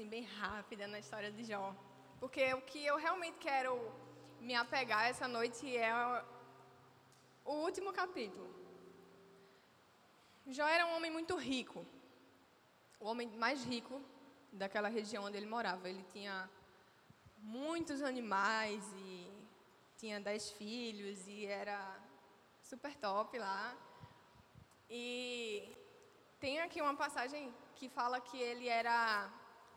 assim, bem rápida na história de Jó. Porque o que eu realmente quero me apegar essa noite é o último capítulo. Jó era um homem muito rico. O homem mais rico daquela região onde ele morava. Ele tinha muitos animais e tinha dez filhos e era super top lá. E tem aqui uma passagem que fala que ele era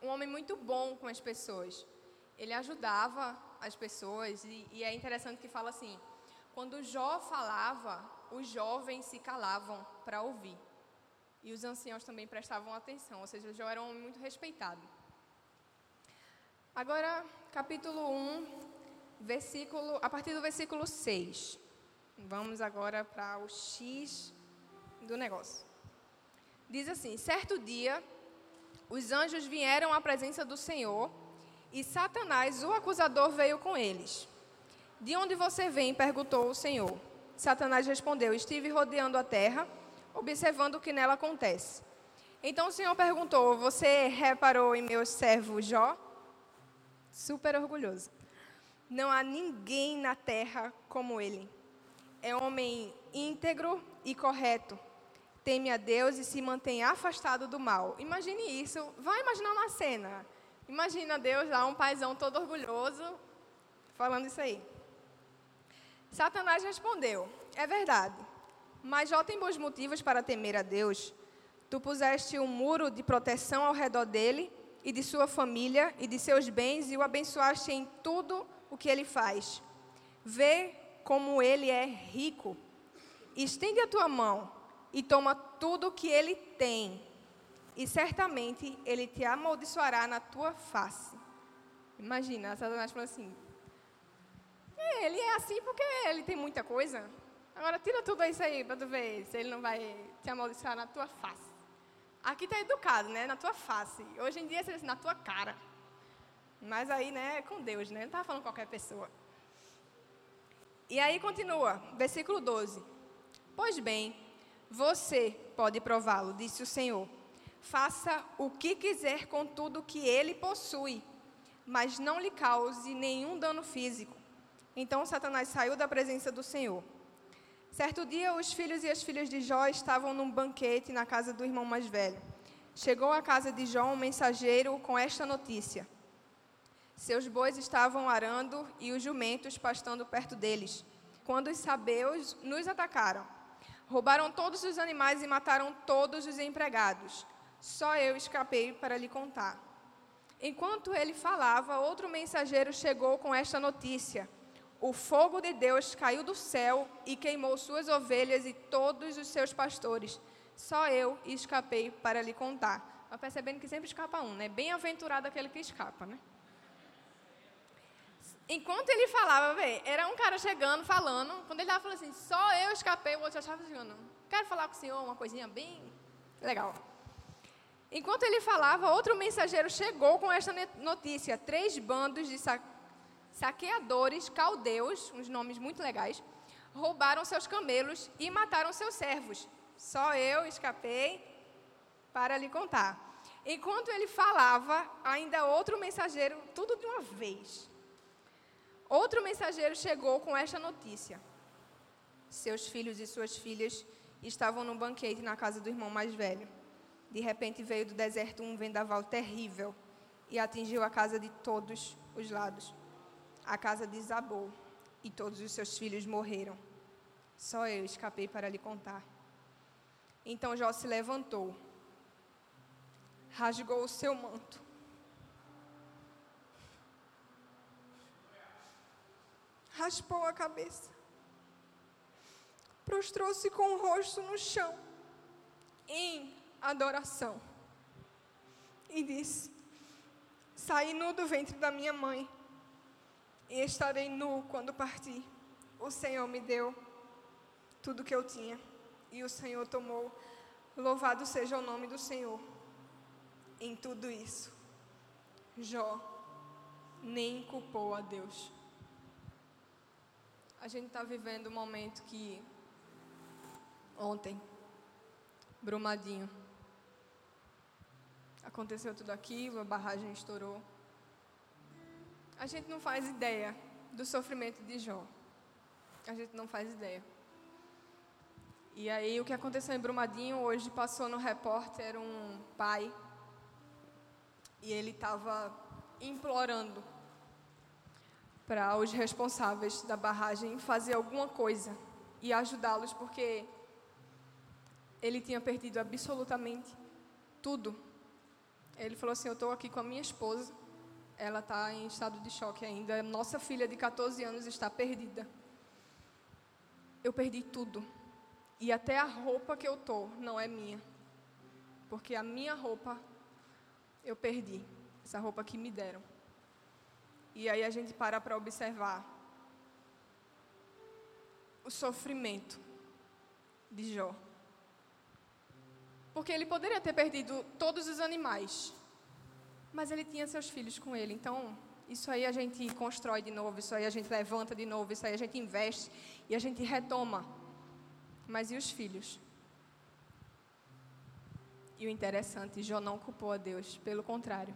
um homem muito bom com as pessoas. Ele ajudava as pessoas e, e é interessante que fala assim: quando Jó falava, os jovens se calavam para ouvir. E os anciãos também prestavam atenção, ou seja, Jó era um homem muito respeitado. Agora, capítulo 1, versículo, a partir do versículo 6. Vamos agora para o X do negócio. Diz assim: Certo dia, os anjos vieram à presença do Senhor e Satanás, o acusador, veio com eles. De onde você vem? perguntou o Senhor. Satanás respondeu: Estive rodeando a terra, observando o que nela acontece. Então o Senhor perguntou: Você reparou em meu servo Jó? Super orgulhoso. Não há ninguém na terra como ele. É homem íntegro e correto. Teme a Deus e se mantém afastado do mal. Imagine isso. Vai imaginar uma cena. Imagina Deus lá, um paizão todo orgulhoso, falando isso aí. Satanás respondeu: É verdade, mas Jó tem bons motivos para temer a Deus. Tu puseste um muro de proteção ao redor dele e de sua família e de seus bens e o abençoaste em tudo o que ele faz. Vê como ele é rico. Estende a tua mão e toma tudo o que ele tem, e certamente ele te amaldiçoará na tua face. Imagina, Satanás falando assim: é, ele é assim porque ele tem muita coisa. Agora tira tudo isso aí para tu ver se ele não vai te amaldiçoar na tua face. Aqui está educado, né? Na tua face. Hoje em dia, seria assim, na tua cara. Mas aí, né, é com Deus, né? Não estava falando qualquer pessoa. E aí continua, versículo 12. Pois bem, você pode prová-lo, disse o Senhor. Faça o que quiser com tudo que ele possui, mas não lhe cause nenhum dano físico. Então Satanás saiu da presença do Senhor. Certo dia, os filhos e as filhas de Jó estavam num banquete na casa do irmão mais velho. Chegou à casa de Jó um mensageiro com esta notícia: Seus bois estavam arando e os jumentos pastando perto deles, quando os sabeus nos atacaram. Roubaram todos os animais e mataram todos os empregados. Só eu escapei para lhe contar. Enquanto ele falava, outro mensageiro chegou com esta notícia: o fogo de Deus caiu do céu e queimou suas ovelhas e todos os seus pastores. Só eu escapei para lhe contar. Vai percebendo que sempre escapa um, né? Bem-aventurado aquele que escapa, né? Enquanto ele falava, era um cara chegando, falando. Quando ele estava falando assim, só eu escapei, o outro já estava chegando. Quero falar com o senhor uma coisinha bem legal. Enquanto ele falava, outro mensageiro chegou com esta notícia: três bandos de saqueadores caldeus, uns nomes muito legais, roubaram seus camelos e mataram seus servos. Só eu escapei para lhe contar. Enquanto ele falava, ainda outro mensageiro, tudo de uma vez. Outro mensageiro chegou com esta notícia: Seus filhos e suas filhas estavam no banquete na casa do irmão mais velho. De repente veio do deserto um vendaval terrível e atingiu a casa de todos os lados a casa desabou e todos os seus filhos morreram. Só eu escapei para lhe contar. Então Jó se levantou, rasgou o seu manto. Raspou a cabeça, prostrou-se com o rosto no chão, em adoração, e disse: Saí nu do ventre da minha mãe e estarei nu quando partir. O Senhor me deu tudo que eu tinha, e o Senhor tomou. Louvado seja o nome do Senhor. Em tudo isso, Jó nem culpou a Deus. A gente está vivendo um momento que ontem Brumadinho. Aconteceu tudo aquilo, a barragem estourou. A gente não faz ideia do sofrimento de Jó. A gente não faz ideia. E aí o que aconteceu em Brumadinho hoje passou no repórter um pai e ele estava implorando para os responsáveis da barragem fazer alguma coisa e ajudá-los porque ele tinha perdido absolutamente tudo. Ele falou assim: Eu estou aqui com a minha esposa, ela está em estado de choque ainda. Nossa filha de 14 anos está perdida. Eu perdi tudo. E até a roupa que eu tô não é minha. Porque a minha roupa eu perdi. Essa roupa que me deram. E aí a gente para para observar o sofrimento de Jó. Porque ele poderia ter perdido todos os animais, mas ele tinha seus filhos com ele. Então, isso aí a gente constrói de novo, isso aí a gente levanta de novo, isso aí a gente investe e a gente retoma mas e os filhos? E o interessante, Jó não culpou a Deus, pelo contrário.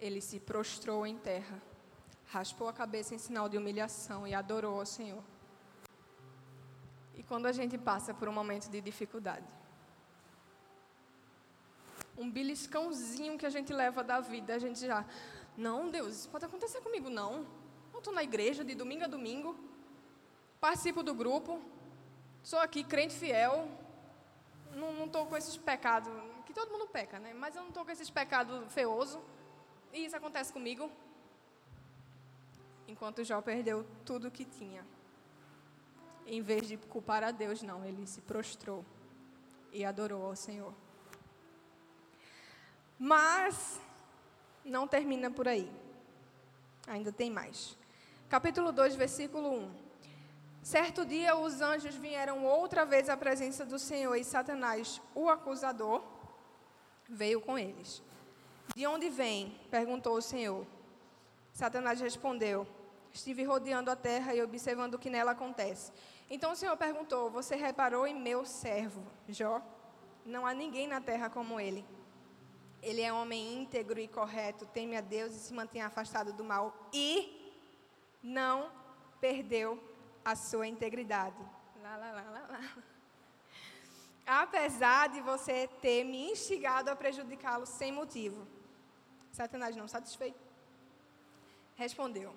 Ele se prostrou em terra, raspou a cabeça em sinal de humilhação e adorou ao Senhor. E quando a gente passa por um momento de dificuldade, um beliscãozinho que a gente leva da vida, a gente já, não, Deus, isso pode acontecer comigo, não. Eu estou na igreja de domingo a domingo, participo do grupo, Sou aqui crente fiel, não estou com esses pecados, que todo mundo peca, né? Mas eu não estou com esses pecados feiosos. E isso acontece comigo. Enquanto Jó perdeu tudo o que tinha. Em vez de culpar a Deus, não, ele se prostrou e adorou ao Senhor. Mas não termina por aí. Ainda tem mais. Capítulo 2, versículo 1. Certo dia, os anjos vieram outra vez à presença do Senhor e Satanás, o acusador, veio com eles. De onde vem? perguntou o Senhor. Satanás respondeu: Estive rodeando a terra e observando o que nela acontece. Então o Senhor perguntou: Você reparou em meu servo, Jó? Não há ninguém na terra como ele. Ele é homem íntegro e correto, teme a Deus e se mantém afastado do mal. E não perdeu a sua integridade. Lá, lá, lá, lá, lá. Apesar de você ter me instigado a prejudicá-lo sem motivo. Satanás, não satisfeito, respondeu: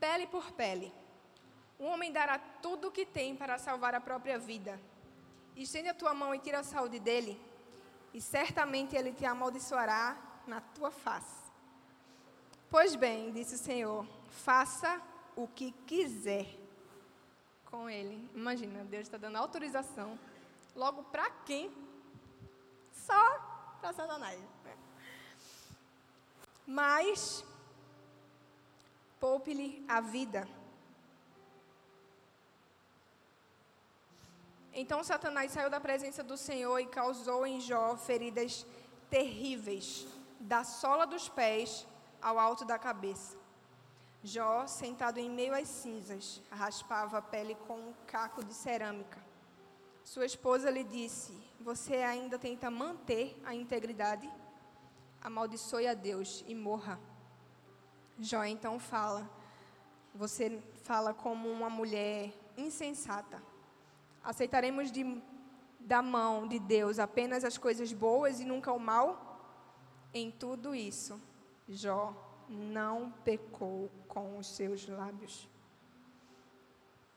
Pele por pele. Um homem dará tudo o que tem para salvar a própria vida. Estende a tua mão e tira a saúde dele, e certamente ele te amaldiçoará na tua face. Pois bem, disse o Senhor, faça o que quiser com ele. Imagina, Deus está dando autorização. Logo para quem? Só para Satanás. Né? Mas poupe-lhe a vida. Então Satanás saiu da presença do Senhor e causou em Jó feridas terríveis, da sola dos pés ao alto da cabeça. Jó, sentado em meio às cinzas, raspava a pele com um caco de cerâmica. Sua esposa lhe disse: Você ainda tenta manter a integridade? Amaldiçoe a Deus e morra. Jó então fala: Você fala como uma mulher insensata. Aceitaremos de, da mão de Deus apenas as coisas boas e nunca o mal? Em tudo isso, Jó não pecou com os seus lábios.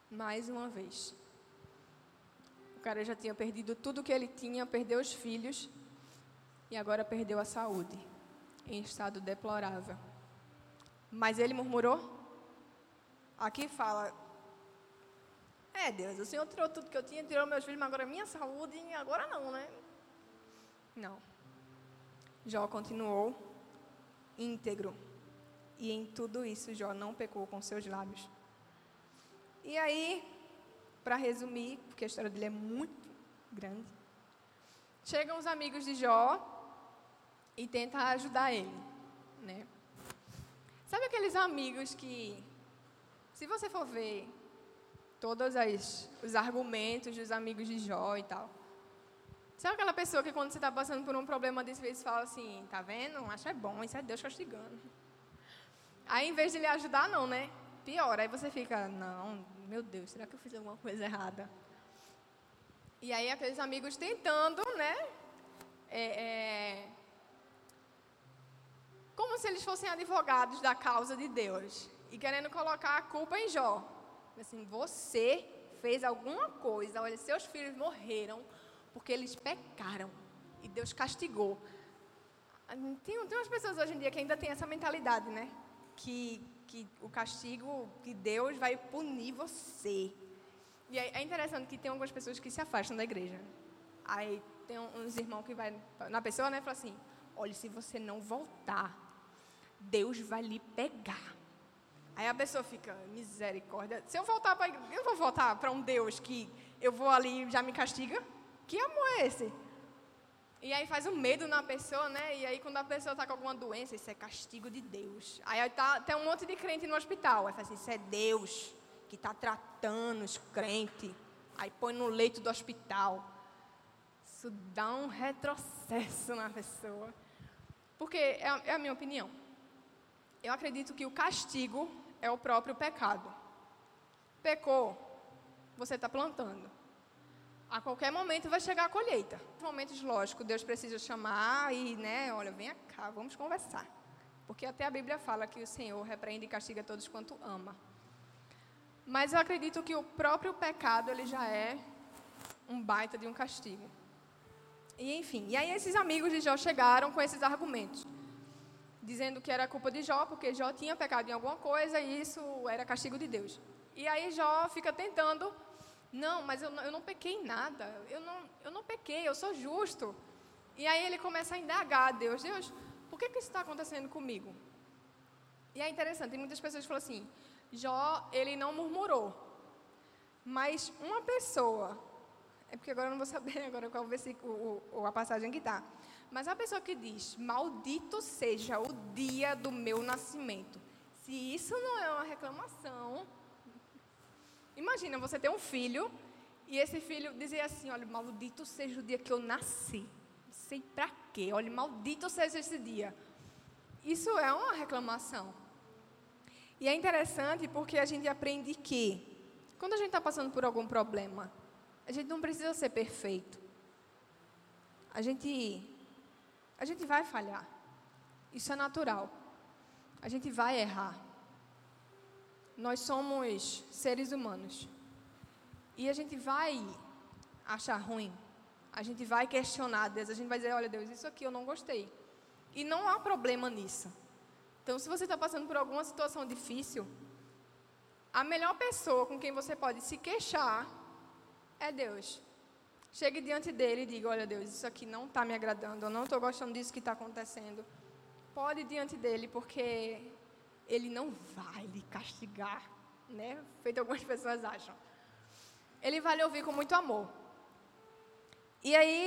Mais uma vez. O cara já tinha perdido tudo que ele tinha, perdeu os filhos e agora perdeu a saúde, em estado deplorável. Mas ele murmurou? Aqui fala: É, Deus, o Senhor tirou tudo que eu tinha, tirou meus filhos, mas agora minha saúde, agora não, né? Não. Jó continuou íntegro e em tudo isso, Jó não pecou com seus lábios. E aí, para resumir, porque a história dele é muito grande, chegam os amigos de Jó e tentam ajudar ele, né? Sabe aqueles amigos que, se você for ver todos as, os argumentos dos amigos de Jó e tal, Sabe aquela pessoa que quando você está passando por um problema desse vezes fala assim, tá vendo? Acho é bom, isso é Deus castigando. Aí em vez de lhe ajudar, não, né? Pior, aí você fica, não, meu Deus, será que eu fiz alguma coisa errada? E aí aqueles amigos tentando, né? É, é, como se eles fossem advogados da causa de Deus e querendo colocar a culpa em Jó. Assim, você fez alguma coisa, olha, seus filhos morreram porque eles pecaram e Deus castigou. Tem, tem umas pessoas hoje em dia que ainda têm essa mentalidade, né? Que, que o castigo, que Deus vai punir você. E é, é interessante que tem algumas pessoas que se afastam da igreja. Aí tem uns irmãos que vai na pessoa, né, e fala assim: olha, se você não voltar, Deus vai lhe pegar. Aí a pessoa fica, misericórdia. Se eu voltar para eu vou voltar para um Deus que eu vou ali e já me castiga? Que amor é esse? E aí faz um medo na pessoa, né? E aí quando a pessoa está com alguma doença, isso é castigo de Deus. Aí tá, tem um monte de crente no hospital. Aí faz assim, isso é Deus que está tratando os crentes. Aí põe no leito do hospital. Isso dá um retrocesso na pessoa. Porque é a, é a minha opinião. Eu acredito que o castigo é o próprio pecado. Pecou, você está plantando a qualquer momento vai chegar a colheita. Momentos, lógico, Deus precisa chamar e, né, olha, vem cá, vamos conversar. Porque até a Bíblia fala que o Senhor repreende e castiga todos quanto ama. Mas eu acredito que o próprio pecado, ele já é um baita de um castigo. E enfim, e aí esses amigos de Jó chegaram com esses argumentos. Dizendo que era culpa de Jó, porque Jó tinha pecado em alguma coisa e isso era castigo de Deus. E aí Jó fica tentando não, mas eu não, eu não pequei em nada. Eu não, eu não pequei, eu sou justo. E aí ele começa a indagar a Deus: Deus, por que, que isso está acontecendo comigo? E é interessante, tem muitas pessoas falam assim: Jó, ele não murmurou. Mas uma pessoa, é porque agora eu não vou saber agora qual o a passagem que está. Mas a pessoa que diz: Maldito seja o dia do meu nascimento. Se isso não é uma reclamação, Imagina você ter um filho e esse filho dizer assim: olha, maldito seja o dia que eu nasci. Não sei para quê, olha, maldito seja esse dia. Isso é uma reclamação. E é interessante porque a gente aprende que, quando a gente está passando por algum problema, a gente não precisa ser perfeito. A gente, a gente vai falhar. Isso é natural. A gente vai errar. Nós somos seres humanos. E a gente vai achar ruim. A gente vai questionar Deus. A gente vai dizer: olha, Deus, isso aqui eu não gostei. E não há problema nisso. Então, se você está passando por alguma situação difícil, a melhor pessoa com quem você pode se queixar é Deus. Chegue diante dele e diga: Olha, Deus, isso aqui não está me agradando, eu não estou gostando disso que está acontecendo. Pode ir diante dele, porque ele não vai lhe castigar, né? Feito algumas pessoas acham. Ele vai lhe ouvir com muito amor. E aí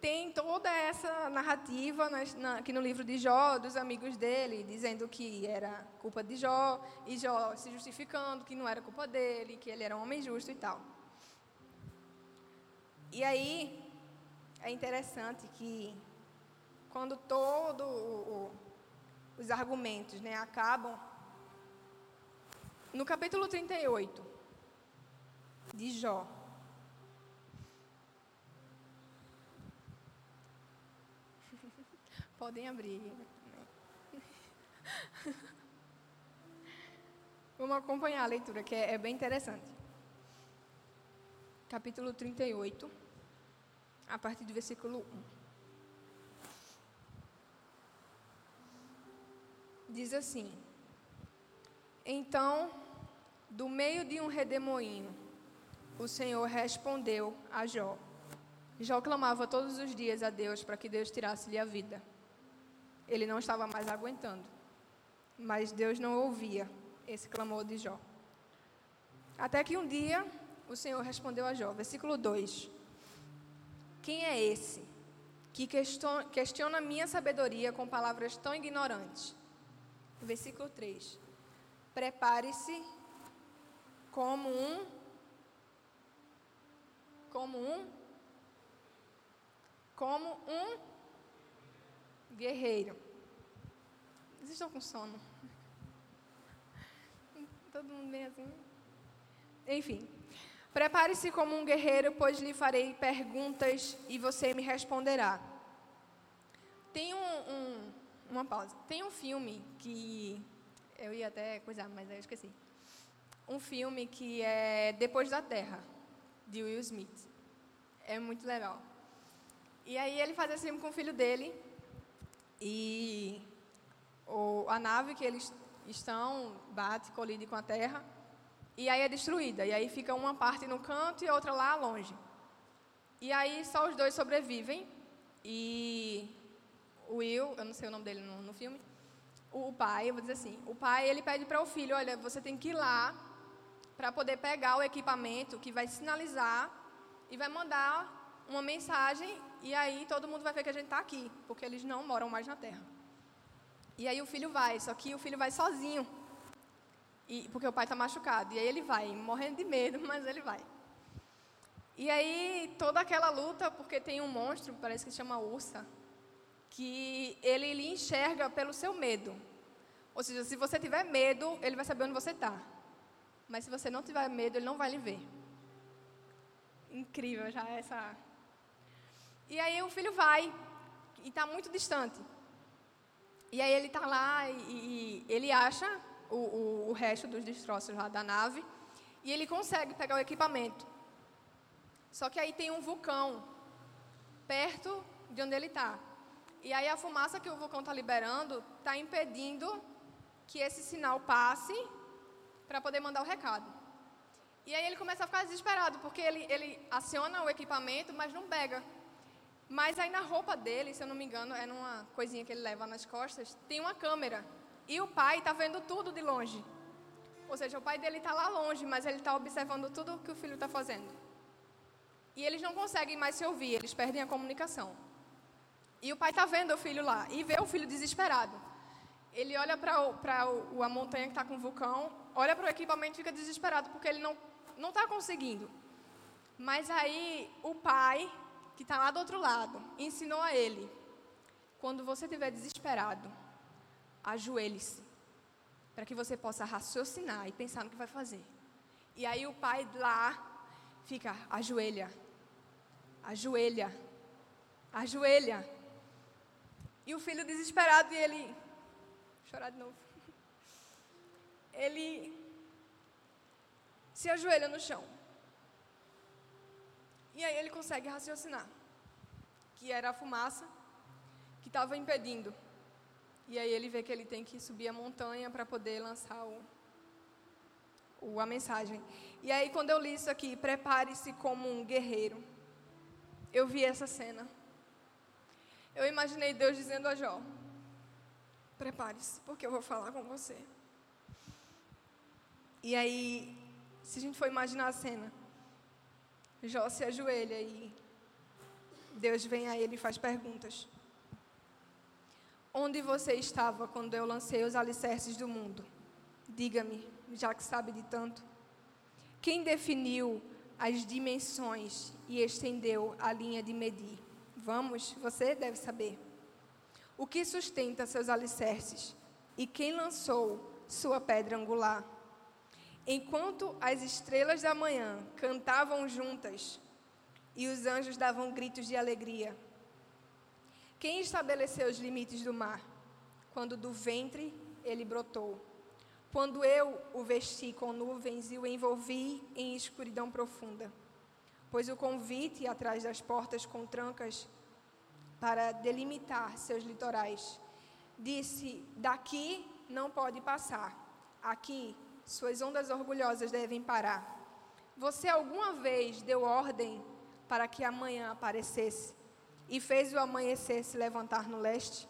tem toda essa narrativa na, aqui no livro de Jó, dos amigos dele, dizendo que era culpa de Jó, e Jó se justificando que não era culpa dele, que ele era um homem justo e tal. E aí é interessante que quando todo o, os argumentos né, acabam. No capítulo 38 de Jó. Podem abrir. Vamos acompanhar a leitura, que é, é bem interessante. Capítulo 38, a partir do versículo 1. diz assim: Então, do meio de um redemoinho, o Senhor respondeu a Jó. Jó clamava todos os dias a Deus para que Deus tirasse-lhe a vida. Ele não estava mais aguentando. Mas Deus não ouvia esse clamor de Jó. Até que um dia o Senhor respondeu a Jó, versículo 2: Quem é esse que questiona minha sabedoria com palavras tão ignorantes? Versículo 3. Prepare-se como um como um como um guerreiro. Vocês estão com sono? Todo mundo bem assim? Enfim. Prepare-se como um guerreiro, pois lhe farei perguntas e você me responderá. Tem um, um, uma pausa. Tem um filme que eu ia até coisar, mas eu esqueci. Um filme que é Depois da Terra, de Will Smith. É muito legal. E aí ele faz assim com o filho dele e o, a nave que eles estão bate, colide com a Terra e aí é destruída. E aí fica uma parte no canto e outra lá longe. E aí só os dois sobrevivem. E o Will, eu não sei o nome dele no, no filme, o, o, pai, eu vou dizer assim, o pai ele pede para o filho, olha, você tem que ir lá para poder pegar o equipamento que vai sinalizar e vai mandar uma mensagem e aí todo mundo vai ver que a gente está aqui, porque eles não moram mais na Terra. E aí o filho vai, só que o filho vai sozinho. E, porque o pai está machucado. E aí ele vai, morrendo de medo, mas ele vai. E aí toda aquela luta, porque tem um monstro, parece que se chama Ursa, que ele lhe enxerga pelo seu medo. Ou seja, se você tiver medo, ele vai saber onde você está. Mas se você não tiver medo, ele não vai lhe ver. Incrível já essa. E aí o filho vai e está muito distante. E aí ele está lá e, e, ele acha o, o, o resto dos destroços lá da nave e ele consegue pegar o equipamento. Só que aí tem um vulcão perto de onde ele está. E aí a fumaça que o vulcão está liberando está impedindo que esse sinal passe para poder mandar o recado. E aí ele começa a ficar desesperado, porque ele, ele aciona o equipamento, mas não pega. Mas aí na roupa dele, se eu não me engano, é numa coisinha que ele leva nas costas, tem uma câmera. E o pai está vendo tudo de longe. Ou seja, o pai dele está lá longe, mas ele está observando tudo que o filho está fazendo. E eles não conseguem mais se ouvir, eles perdem a comunicação. E o pai está vendo o filho lá e vê o filho desesperado. Ele olha para a montanha que está com o vulcão, olha para o equipamento e fica desesperado porque ele não está conseguindo. Mas aí o pai que está lá do outro lado, ensinou a ele: quando você estiver desesperado, ajoelhe-se, para que você possa raciocinar e pensar no que vai fazer. E aí o pai lá fica: ajoelha, ajoelha, ajoelha. E o filho desesperado, e ele. Chorar de novo. Ele se ajoelha no chão. E aí ele consegue raciocinar que era a fumaça que estava impedindo. E aí ele vê que ele tem que subir a montanha para poder lançar o, o, a mensagem. E aí quando eu li isso aqui, prepare-se como um guerreiro. Eu vi essa cena. Eu imaginei Deus dizendo a Jó: Prepare-se, porque eu vou falar com você. E aí, se a gente for imaginar a cena, Jó se ajoelha e Deus vem a ele e faz perguntas. Onde você estava quando eu lancei os alicerces do mundo? Diga-me, já que sabe de tanto. Quem definiu as dimensões e estendeu a linha de medir? Vamos, você deve saber. O que sustenta seus alicerces? E quem lançou sua pedra angular? Enquanto as estrelas da manhã cantavam juntas e os anjos davam gritos de alegria. Quem estabeleceu os limites do mar? Quando do ventre ele brotou. Quando eu o vesti com nuvens e o envolvi em escuridão profunda. Pois o convite atrás das portas com trancas para delimitar seus litorais. Disse: daqui não pode passar. Aqui suas ondas orgulhosas devem parar. Você alguma vez deu ordem para que a manhã aparecesse e fez o amanhecer se levantar no leste?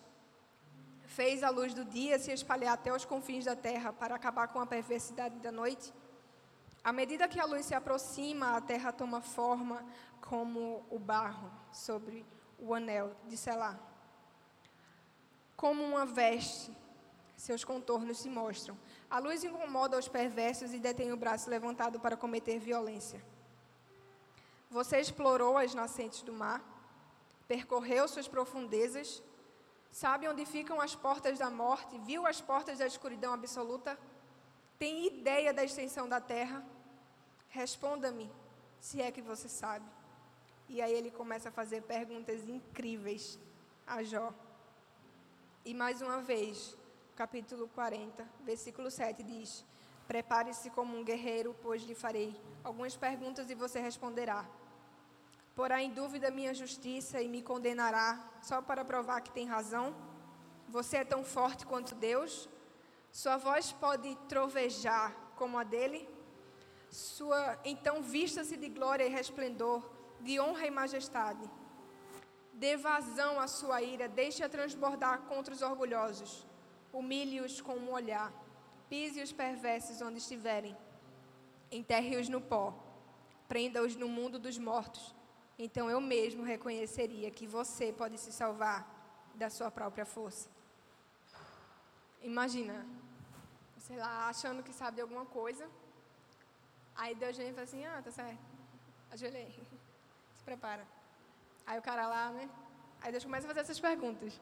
Fez a luz do dia se espalhar até os confins da terra para acabar com a perversidade da noite? À medida que a luz se aproxima, a terra toma forma como o barro sobre o anel de Selá. Como uma veste, seus contornos se mostram. A luz incomoda os perversos e detém o braço levantado para cometer violência. Você explorou as nascentes do mar, percorreu suas profundezas, sabe onde ficam as portas da morte, viu as portas da escuridão absoluta, tem ideia da extensão da terra? Responda-me, se é que você sabe. E aí ele começa a fazer perguntas incríveis a Jó. E mais uma vez, capítulo 40, versículo 7 diz: Prepare-se como um guerreiro, pois lhe farei algumas perguntas e você responderá. Porá em dúvida minha justiça e me condenará só para provar que tem razão? Você é tão forte quanto Deus? Sua voz pode trovejar como a dele? Sua, então vista-se de glória e resplendor, de honra e majestade. Dê vazão à sua ira, deixe-a transbordar contra os orgulhosos. Humilhe-os com um olhar. Pise os perversos onde estiverem. Enterre-os no pó. Prenda-os no mundo dos mortos. Então eu mesmo reconheceria que você pode se salvar da sua própria força. Imagina, sei lá, achando que sabe de alguma coisa. Aí Deus vem e fala assim: Ah, tá certo. Ajoelhei. Se prepara. Aí o cara lá, né? Aí Deus começa a fazer essas perguntas.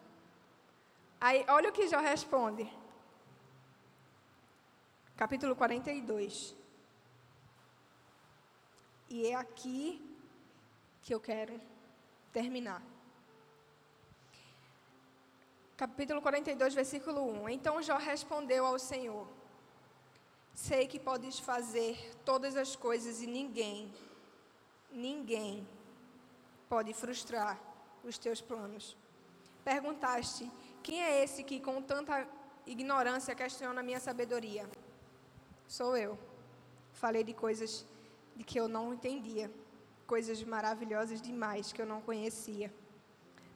Aí, olha o que Jó responde. Capítulo 42. E é aqui que eu quero terminar. Capítulo 42, versículo 1. Então Jó respondeu ao Senhor: Sei que podes fazer todas as coisas e ninguém, ninguém pode frustrar os teus planos. Perguntaste: Quem é esse que com tanta ignorância questiona a minha sabedoria? Sou eu. Falei de coisas de que eu não entendia, coisas maravilhosas demais que eu não conhecia.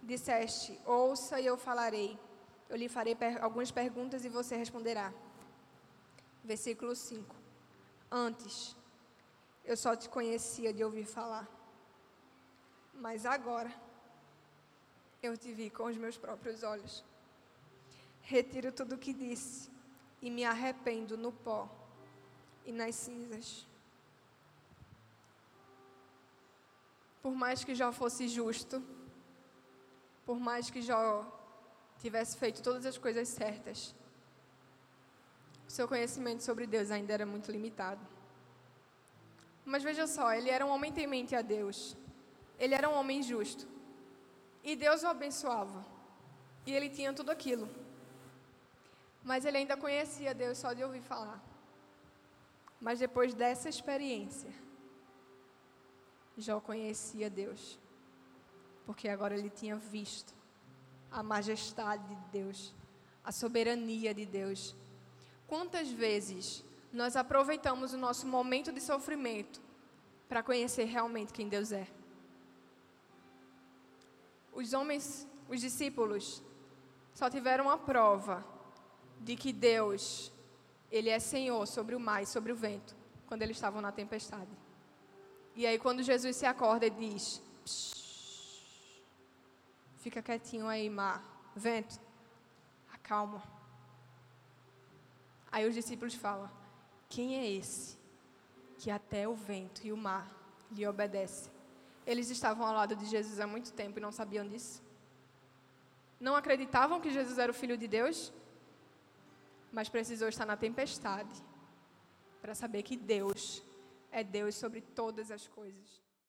Disseste: Ouça e eu falarei. Eu lhe farei per algumas perguntas e você responderá. Versículo 5. Antes, eu só te conhecia de ouvir falar. Mas agora, eu te vi com os meus próprios olhos. Retiro tudo o que disse e me arrependo no pó e nas cinzas. Por mais que Jó fosse justo, por mais que Jó tivesse feito todas as coisas certas, o seu conhecimento sobre Deus ainda era muito limitado. Mas veja só, ele era um homem temente a Deus. Ele era um homem justo. E Deus o abençoava. E ele tinha tudo aquilo. Mas ele ainda conhecia Deus só de ouvir falar. Mas depois dessa experiência, Jó conhecia Deus, porque agora ele tinha visto a majestade de Deus, a soberania de Deus. Quantas vezes nós aproveitamos o nosso momento de sofrimento para conhecer realmente quem Deus é? Os homens, os discípulos, só tiveram a prova de que Deus ele é Senhor sobre o mar e sobre o vento, quando eles estavam na tempestade. E aí, quando Jesus se acorda e diz: Fica quietinho aí, mar, vento, acalma. Aí os discípulos falam: Quem é esse que até o vento e o mar lhe obedecem? Eles estavam ao lado de Jesus há muito tempo e não sabiam disso. Não acreditavam que Jesus era o Filho de Deus? mas precisou estar na tempestade para saber que Deus é Deus sobre todas as coisas.